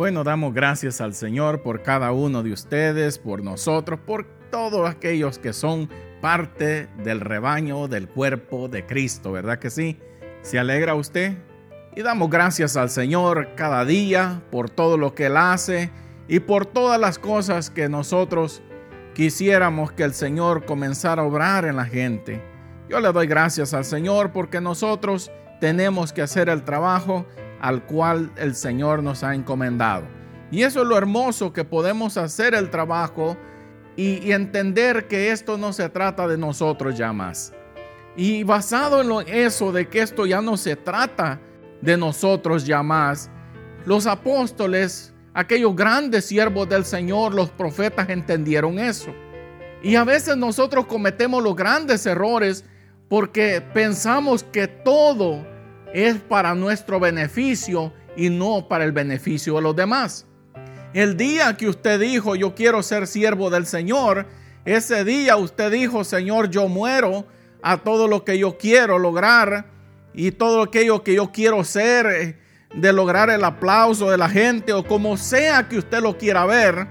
Bueno, damos gracias al Señor por cada uno de ustedes, por nosotros, por todos aquellos que son parte del rebaño del cuerpo de Cristo, ¿verdad que sí? ¿Se alegra usted? Y damos gracias al Señor cada día por todo lo que Él hace y por todas las cosas que nosotros quisiéramos que el Señor comenzara a obrar en la gente. Yo le doy gracias al Señor porque nosotros tenemos que hacer el trabajo al cual el Señor nos ha encomendado. Y eso es lo hermoso que podemos hacer el trabajo y, entender que esto no se trata de nosotros ya más. Y basado en eso de que esto ya no se trata de nosotros ya más, los apóstoles, aquellos grandes siervos del Señor, los profetas entendieron eso. Y a veces nosotros cometemos los grandes errores porque pensamos que todo es para nuestro beneficio y no para el beneficio de los demás. El día que usted dijo, yo quiero ser siervo del Señor, ese día usted dijo, Señor, yo muero a todo lo que yo quiero lograr y todo aquello que yo quiero ser, eh, de lograr el aplauso de la gente o como sea que usted lo quiera ver,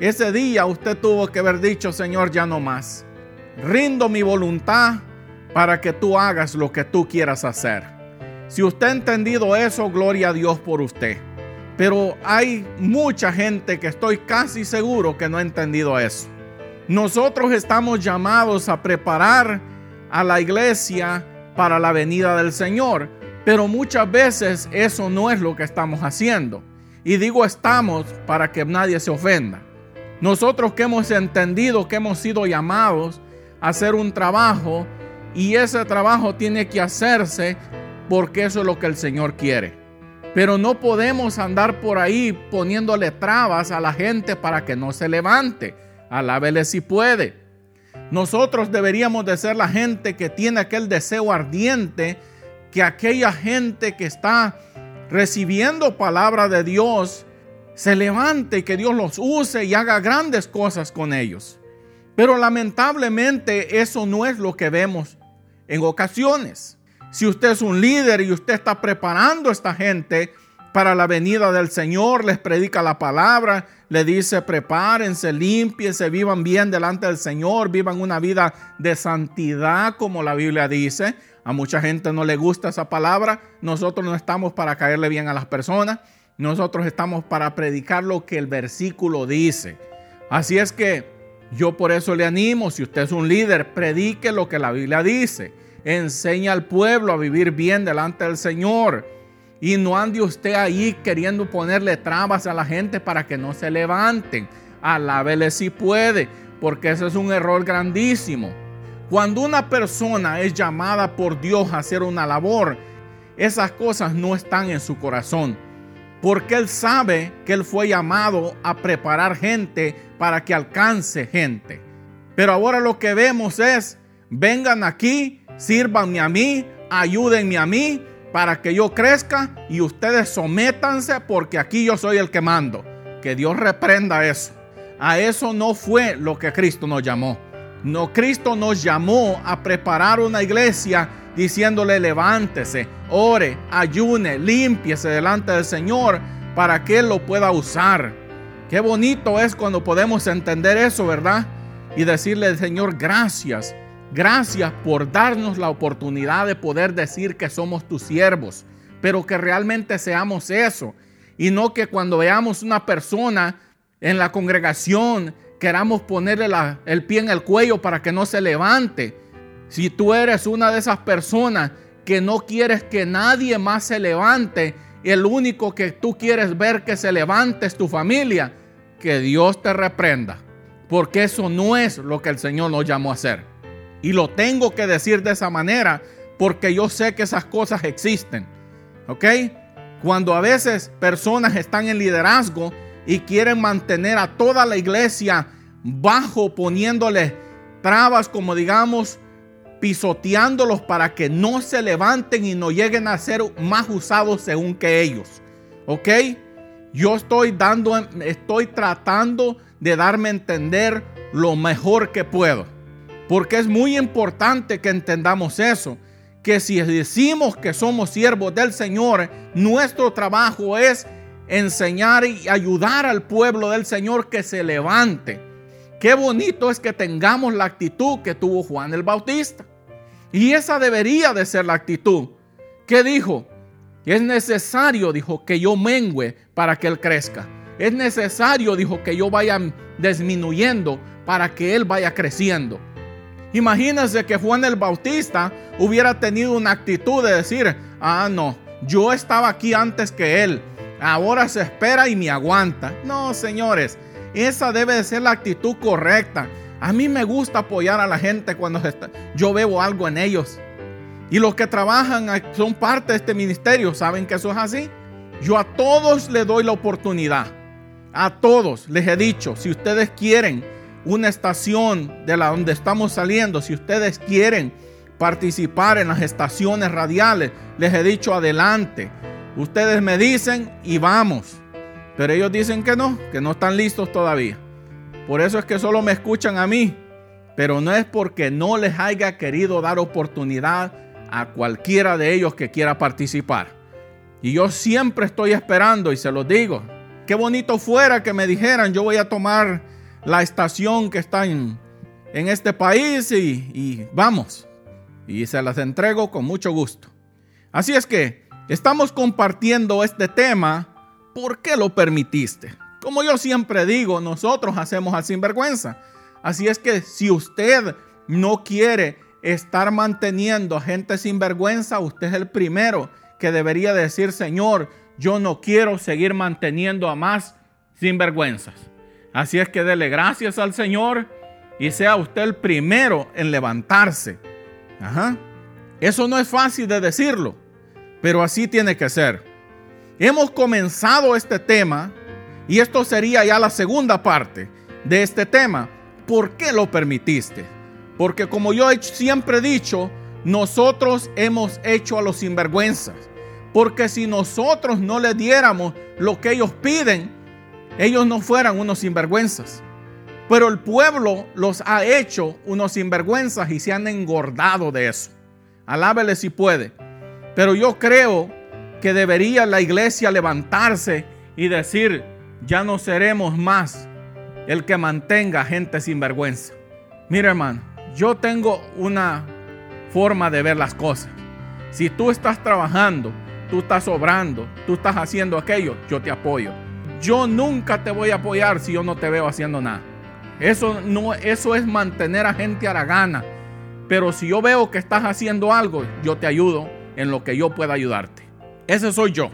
ese día usted tuvo que haber dicho, Señor, ya no más. Rindo mi voluntad para que tú hagas lo que tú quieras hacer. Si usted ha entendido eso, gloria a Dios por usted. Pero hay mucha gente que estoy casi seguro que no ha entendido eso. Nosotros estamos llamados a preparar a la iglesia para la venida del Señor, pero muchas veces eso no es lo que estamos haciendo. Y digo estamos para que nadie se ofenda. Nosotros que hemos entendido que hemos sido llamados a hacer un trabajo y ese trabajo tiene que hacerse porque eso es lo que el Señor quiere. Pero no podemos andar por ahí poniéndole trabas a la gente para que no se levante. Alábele si puede. Nosotros deberíamos de ser la gente que tiene aquel deseo ardiente, que aquella gente que está recibiendo palabra de Dios se levante y que Dios los use y haga grandes cosas con ellos. Pero lamentablemente eso no es lo que vemos en ocasiones. Si usted es un líder y usted está preparando a esta gente para la venida del Señor, les predica la palabra, le dice prepárense, limpiense, vivan bien delante del Señor, vivan una vida de santidad como la Biblia dice. A mucha gente no le gusta esa palabra. Nosotros no estamos para caerle bien a las personas. Nosotros estamos para predicar lo que el versículo dice. Así es que yo por eso le animo, si usted es un líder, predique lo que la Biblia dice enseña al pueblo a vivir bien delante del Señor. Y no ande usted ahí queriendo ponerle trabas a la gente para que no se levanten. Alábele si puede, porque ese es un error grandísimo. Cuando una persona es llamada por Dios a hacer una labor, esas cosas no están en su corazón. Porque Él sabe que Él fue llamado a preparar gente para que alcance gente. Pero ahora lo que vemos es, vengan aquí sírvanme a mí, ayúdenme a mí para que yo crezca y ustedes sométanse porque aquí yo soy el que mando. Que Dios reprenda eso. A eso no fue lo que Cristo nos llamó. No, Cristo nos llamó a preparar una iglesia diciéndole levántese, ore, ayune, límpiese delante del Señor para que Él lo pueda usar. Qué bonito es cuando podemos entender eso, ¿verdad? Y decirle, Señor, gracias Gracias por darnos la oportunidad de poder decir que somos tus siervos, pero que realmente seamos eso. Y no que cuando veamos una persona en la congregación queramos ponerle el pie en el cuello para que no se levante. Si tú eres una de esas personas que no quieres que nadie más se levante, el único que tú quieres ver que se levante es tu familia, que Dios te reprenda. Porque eso no es lo que el Señor nos llamó a hacer. Y lo tengo que decir de esa manera porque yo sé que esas cosas existen. ¿Ok? Cuando a veces personas están en liderazgo y quieren mantener a toda la iglesia bajo, poniéndole trabas, como digamos, pisoteándolos para que no se levanten y no lleguen a ser más usados según que ellos. ¿Ok? Yo estoy dando, estoy tratando de darme a entender lo mejor que puedo. Porque es muy importante que entendamos eso, que si decimos que somos siervos del Señor, nuestro trabajo es enseñar y ayudar al pueblo del Señor que se levante. Qué bonito es que tengamos la actitud que tuvo Juan el Bautista. Y esa debería de ser la actitud. ¿Qué dijo? Es necesario, dijo, que yo mengüe para que Él crezca. Es necesario, dijo, que yo vaya disminuyendo para que Él vaya creciendo. Imagínense que Juan el Bautista hubiera tenido una actitud de decir, ah, no, yo estaba aquí antes que Él, ahora se espera y me aguanta. No, señores, esa debe de ser la actitud correcta. A mí me gusta apoyar a la gente cuando yo veo algo en ellos. Y los que trabajan son parte de este ministerio, ¿saben que eso es así? Yo a todos les doy la oportunidad. A todos les he dicho, si ustedes quieren una estación de la donde estamos saliendo, si ustedes quieren participar en las estaciones radiales, les he dicho adelante. Ustedes me dicen y vamos. Pero ellos dicen que no, que no están listos todavía. Por eso es que solo me escuchan a mí. Pero no es porque no les haya querido dar oportunidad a cualquiera de ellos que quiera participar. Y yo siempre estoy esperando y se los digo. Qué bonito fuera que me dijeran, yo voy a tomar la estación que está en, este país y, y vamos. Y se las entrego con mucho gusto. Así es que estamos compartiendo este tema. ¿Por qué lo permitiste? Como yo siempre digo, nosotros hacemos al sinvergüenza. Así es que si usted no quiere estar manteniendo a gente sin vergüenza, usted es el primero que debería decir, Señor, yo no quiero seguir manteniendo a más sinvergüenzas. Así es que dele gracias al Señor y sea usted el primero en levantarse. Ajá. Eso no es fácil de decirlo, pero así tiene que ser. Hemos comenzado este tema y esto sería ya la segunda parte de este tema. ¿Por qué lo permitiste? Porque como yo siempre he dicho, nosotros hemos hecho a los sinvergüenzas. Porque si nosotros no les diéramos lo que ellos piden, ellos no fueran unos sinvergüenzas. Pero el pueblo los ha hecho unos sinvergüenzas y se han engordado de eso. Alábele si puede. Pero yo creo que debería la iglesia levantarse y decir, ya no seremos más el que mantenga gente sinvergüenza. Mira hermano, yo tengo una forma de ver las cosas. Si tú estás trabajando, tú estás obrando, tú estás haciendo aquello, yo te apoyo. Yo nunca te voy a apoyar si yo no te veo haciendo nada. Eso no eso es mantener a gente a la gana. Pero si yo veo que estás haciendo algo, yo te ayudo en lo que yo pueda ayudarte. Ese soy yo.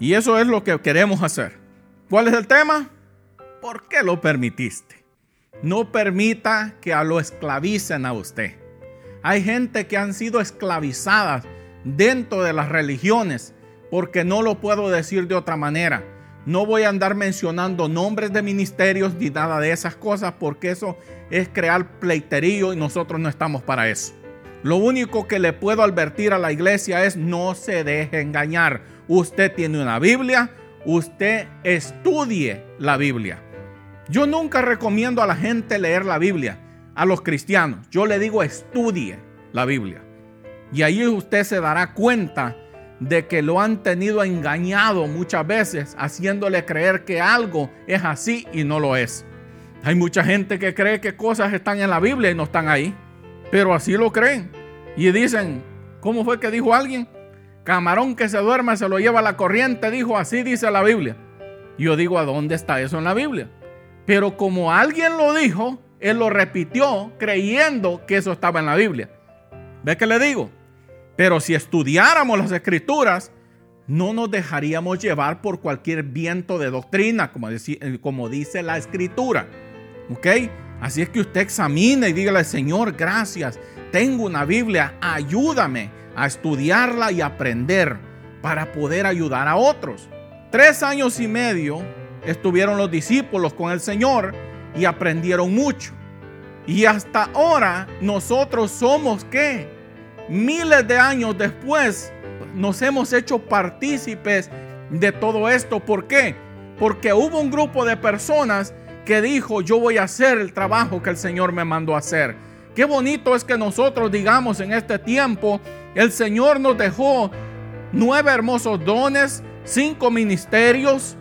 Y eso es lo que queremos hacer. ¿Cuál es el tema? ¿Por qué lo permitiste? No permita que a lo esclavicen a usted. Hay gente que han sido esclavizadas dentro de las religiones porque no lo puedo decir de otra manera. No voy a andar mencionando nombres de ministerios ni nada de esas cosas porque eso es crear pleiterío y nosotros no estamos para eso. Lo único que le puedo advertir a la iglesia es no se deje engañar. Usted tiene una Biblia, usted estudie la Biblia. Yo nunca recomiendo a la gente leer la Biblia, a los cristianos. Yo le digo estudie la Biblia. Y ahí usted se dará cuenta de que lo han tenido engañado muchas veces, haciéndole creer que algo es así y no lo es. Hay mucha gente que cree que cosas están en la Biblia y no están ahí, pero así lo creen. Y dicen, ¿cómo fue que dijo alguien? Camarón que se duerme se lo lleva a la corriente, dijo, así dice la Biblia. yo digo, ¿a dónde está eso en la Biblia? Pero como alguien lo dijo, él lo repitió creyendo que eso estaba en la Biblia. ¿Ve qué le digo? Pero si estudiáramos las escrituras, no nos dejaríamos llevar por cualquier viento de doctrina, como, eh, como dice la escritura. ¿Ok? Así es que usted examine y dígale, Señor, gracias, tengo una Biblia, ayúdame a estudiarla y aprender para poder ayudar a otros. Tres años y medio estuvieron los discípulos con el Señor y aprendieron mucho. Y hasta ahora nosotros somos qué? Miles de años después nos hemos hecho partícipes de todo esto. ¿Por qué? Porque hubo un grupo de personas que dijo, yo voy a hacer el trabajo que el Señor me mandó a hacer. Qué bonito es que nosotros digamos en este tiempo, el Señor nos dejó nueve hermosos dones, cinco ministerios,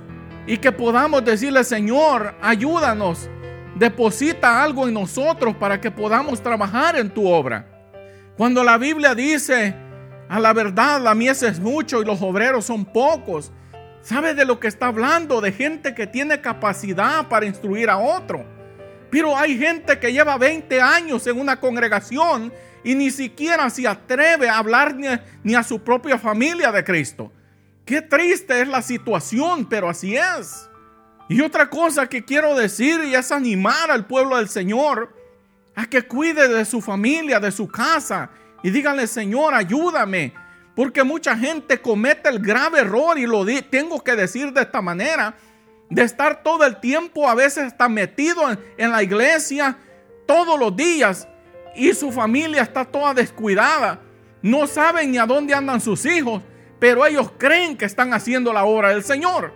y que podamos decirle, Señor, ayúdanos, deposita algo en nosotros para que podamos trabajar en tu obra. Cuando la Biblia dice, a la verdad, la mies es mucho y los obreros son pocos, ¿sabe de lo que está hablando? De gente que tiene capacidad para instruir a otro. Pero hay gente que lleva 20 años en una congregación y ni siquiera se atreve a hablar ni a, ni a su propia familia de Cristo. Qué triste es la situación, pero así es. Y otra cosa que quiero decir y es animar al pueblo del Señor que cuide de su familia, de su casa y díganle, Señor, ayúdame. Porque mucha gente comete el grave error y lo tengo que decir de esta manera, de estar todo el tiempo, a veces está metido en la iglesia todos los días y su familia está toda descuidada. No saben ni a dónde andan sus hijos, pero ellos creen que están haciendo la obra del Señor.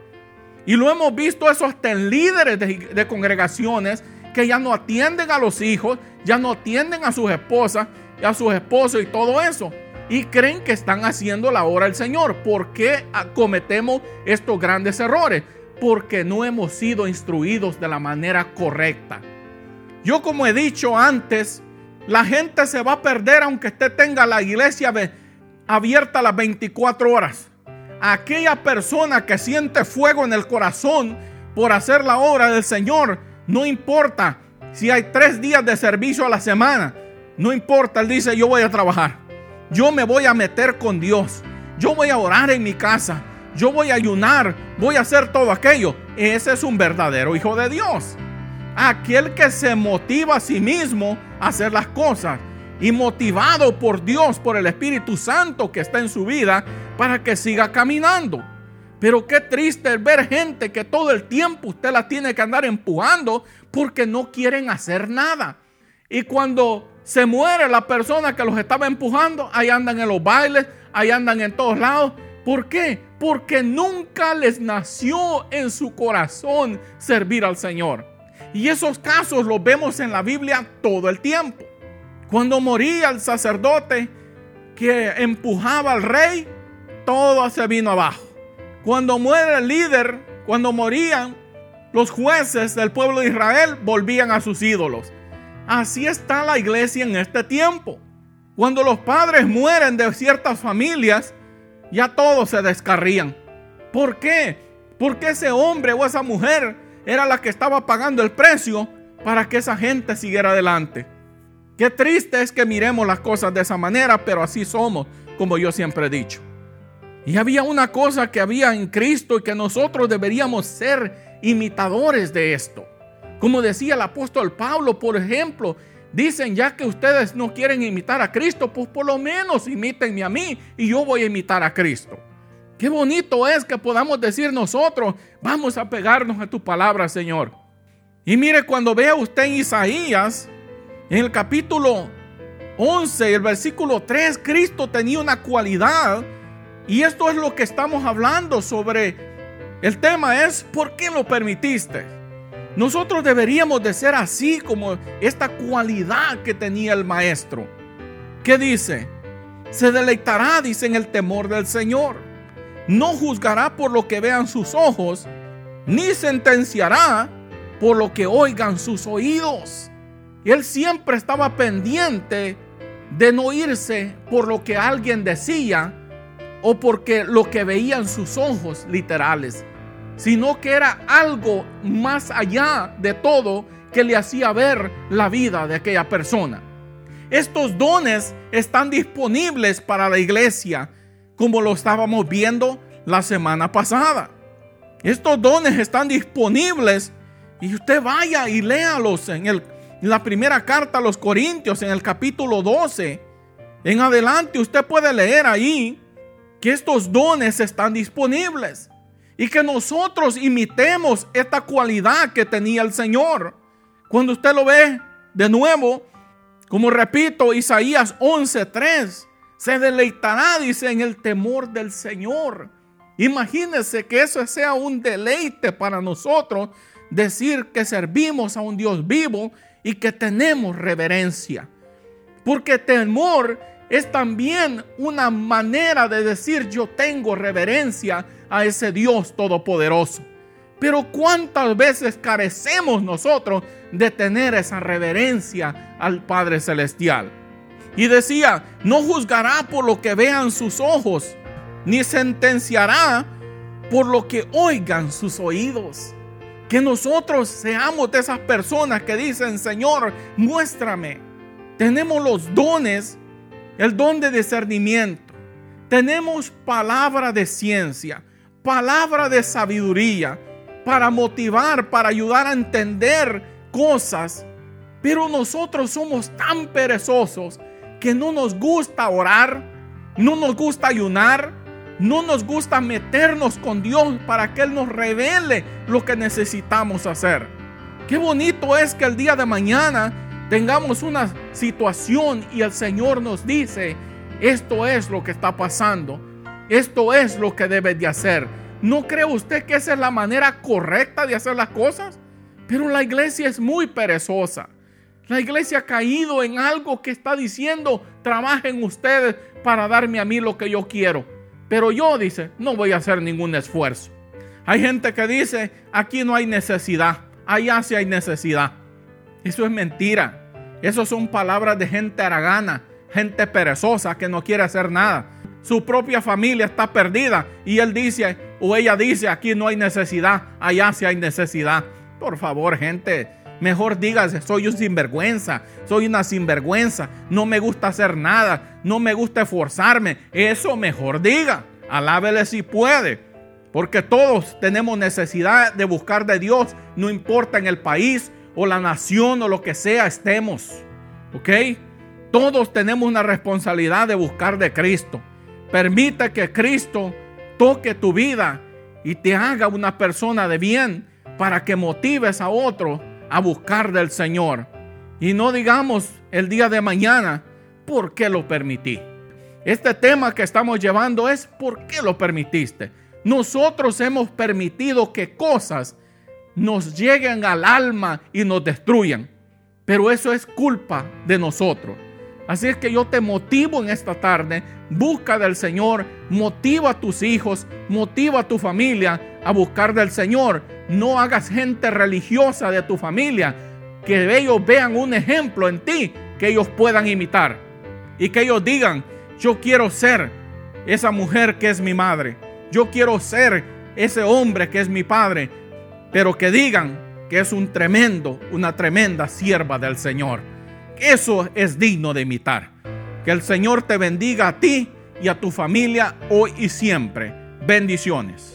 Y lo hemos visto eso hasta en líderes de, congregaciones que ya no atienden a los hijos, ya no atienden a sus esposas, a sus esposos y todo eso. Y creen que están haciendo la obra del Señor. ¿Por qué cometemos estos grandes errores? Porque no hemos sido instruidos de la manera correcta. Yo como he dicho antes, la gente se va a perder aunque usted tenga la iglesia abierta las 24 horas. Aquella persona que siente fuego en el corazón por hacer la obra del Señor, no importa si hay tres días de servicio a la semana, no importa, él dice, yo voy a trabajar, yo me voy a meter con Dios, yo voy a orar en mi casa, yo voy a ayunar, voy a hacer todo aquello. Ese es un verdadero hijo de Dios. Aquel que se motiva a sí mismo a hacer las cosas y motivado por Dios, por el Espíritu Santo que está en su vida, para que siga caminando. Pero qué triste ver gente que todo el tiempo usted la tiene que andar empujando porque no quieren hacer nada. Y cuando se muere la persona que los estaba empujando, ahí andan en los bailes, ahí andan en todos lados. ¿Por qué? Porque nunca les nació en su corazón servir al Señor. Y esos casos los vemos en la Biblia todo el tiempo. Cuando moría el sacerdote que empujaba al rey, todo se vino abajo. Cuando muere el líder, cuando morían los jueces del pueblo de Israel, volvían a sus ídolos. Así está la iglesia en este tiempo. Cuando los padres mueren de ciertas familias, ya todos se descarrían. ¿Por qué? Porque ese hombre o esa mujer era la que estaba pagando el precio para que esa gente siguiera adelante. Qué triste es que miremos las cosas de esa manera, pero así somos, como yo siempre he dicho. Y había una cosa que había en Cristo y que nosotros deberíamos ser imitadores de esto. Como decía el apóstol Pablo, por ejemplo, dicen ya que ustedes no quieren imitar a Cristo, pues por lo menos imítenme a mí y yo voy a imitar a Cristo. Qué bonito es que podamos decir nosotros, vamos a pegarnos a tu palabra, Señor. Y mire, cuando vea usted en Isaías, en el capítulo 11, el versículo 3, Cristo tenía una cualidad y esto es lo que estamos hablando sobre el tema es ¿por qué lo permitiste? Nosotros deberíamos de ser así como esta cualidad que tenía el maestro. ¿Qué dice? Se deleitará, dice, en el temor del Señor. No juzgará por lo que vean sus ojos, ni sentenciará por lo que oigan sus oídos él siempre estaba pendiente de no irse por lo que alguien decía o porque lo que veían sus ojos literales, sino que era algo más allá de todo que le hacía ver la vida de aquella persona. Estos dones están disponibles para la iglesia, como lo estábamos viendo la semana pasada. Estos dones están disponibles y usted vaya y léalos en el la primera carta a los Corintios en el capítulo 12. En adelante usted puede leer ahí que estos dones están disponibles y que nosotros imitemos esta cualidad que tenía el Señor. Cuando usted lo ve de nuevo, como repito, Isaías 11:3, se deleitará, dice, en el temor del Señor. Imagínese que eso sea un deleite para nosotros, decir que servimos a un Dios vivo y que tenemos reverencia. Porque temor es también una manera de decir yo tengo reverencia a ese Dios todopoderoso. Pero cuántas veces carecemos nosotros de tener esa reverencia al Padre Celestial. Y decía, no juzgará por lo que vean sus ojos, ni sentenciará por lo que oigan sus oídos. Que nosotros seamos de esas personas que dicen, Señor, muéstrame. Tenemos los dones, el don de discernimiento. Tenemos palabra de ciencia, palabra de sabiduría para motivar, para ayudar a entender cosas. Pero nosotros somos tan perezosos que no nos gusta orar, no nos gusta ayunar, no nos gusta meternos con Dios para que Él nos revele lo que necesitamos hacer. Qué bonito es que el día de mañana tengamos una situación y el Señor nos dice, esto es lo que está pasando, esto es lo que debes de hacer. ¿No cree usted que esa es la manera correcta de hacer las cosas? Pero la iglesia es muy perezosa. La iglesia ha caído en algo que está diciendo, trabajen ustedes para darme a mí lo que yo quiero. Pero yo, dice, no voy a hacer ningún esfuerzo. Hay gente que dice, aquí no hay necesidad, allá sí hay necesidad. Eso es mentira. Eso son palabras de gente aragana, gente perezosa que no quiere hacer nada. Su propia familia está perdida y él dice o ella dice, aquí no hay necesidad, allá sí hay necesidad. Por favor, gente, Mejor dígase, soy un sinvergüenza, soy una sinvergüenza, no me gusta hacer nada, no me gusta esforzarme. Eso mejor diga, alábele si puede. Porque todos tenemos necesidad de buscar de Dios, no importa en el país o la nación o lo que sea estemos. ¿Ok? Todos tenemos una responsabilidad de buscar de Cristo. Permite que Cristo toque tu vida y te haga una persona de bien para que motives a otro a buscar del Señor. Y no digamos el día de mañana, ¿por qué lo permití? Este tema que estamos llevando es ¿por qué lo permitiste? Nosotros hemos permitido que cosas nos lleguen al alma y nos destruyan. Pero eso es culpa de nosotros. Así es que yo te motivo en esta tarde, busca del Señor, motiva a tus hijos, motiva a tu familia a buscar del Señor. No hagas gente religiosa de tu familia, que ellos vean un ejemplo en ti que ellos puedan imitar y que ellos digan, yo quiero ser esa mujer que es mi madre, yo quiero ser ese hombre que es mi padre, pero que digan que es un tremendo, una tremenda sierva del Señor. Eso es digno de imitar. Que el Señor te bendiga a ti y a tu familia hoy y siempre. Bendiciones.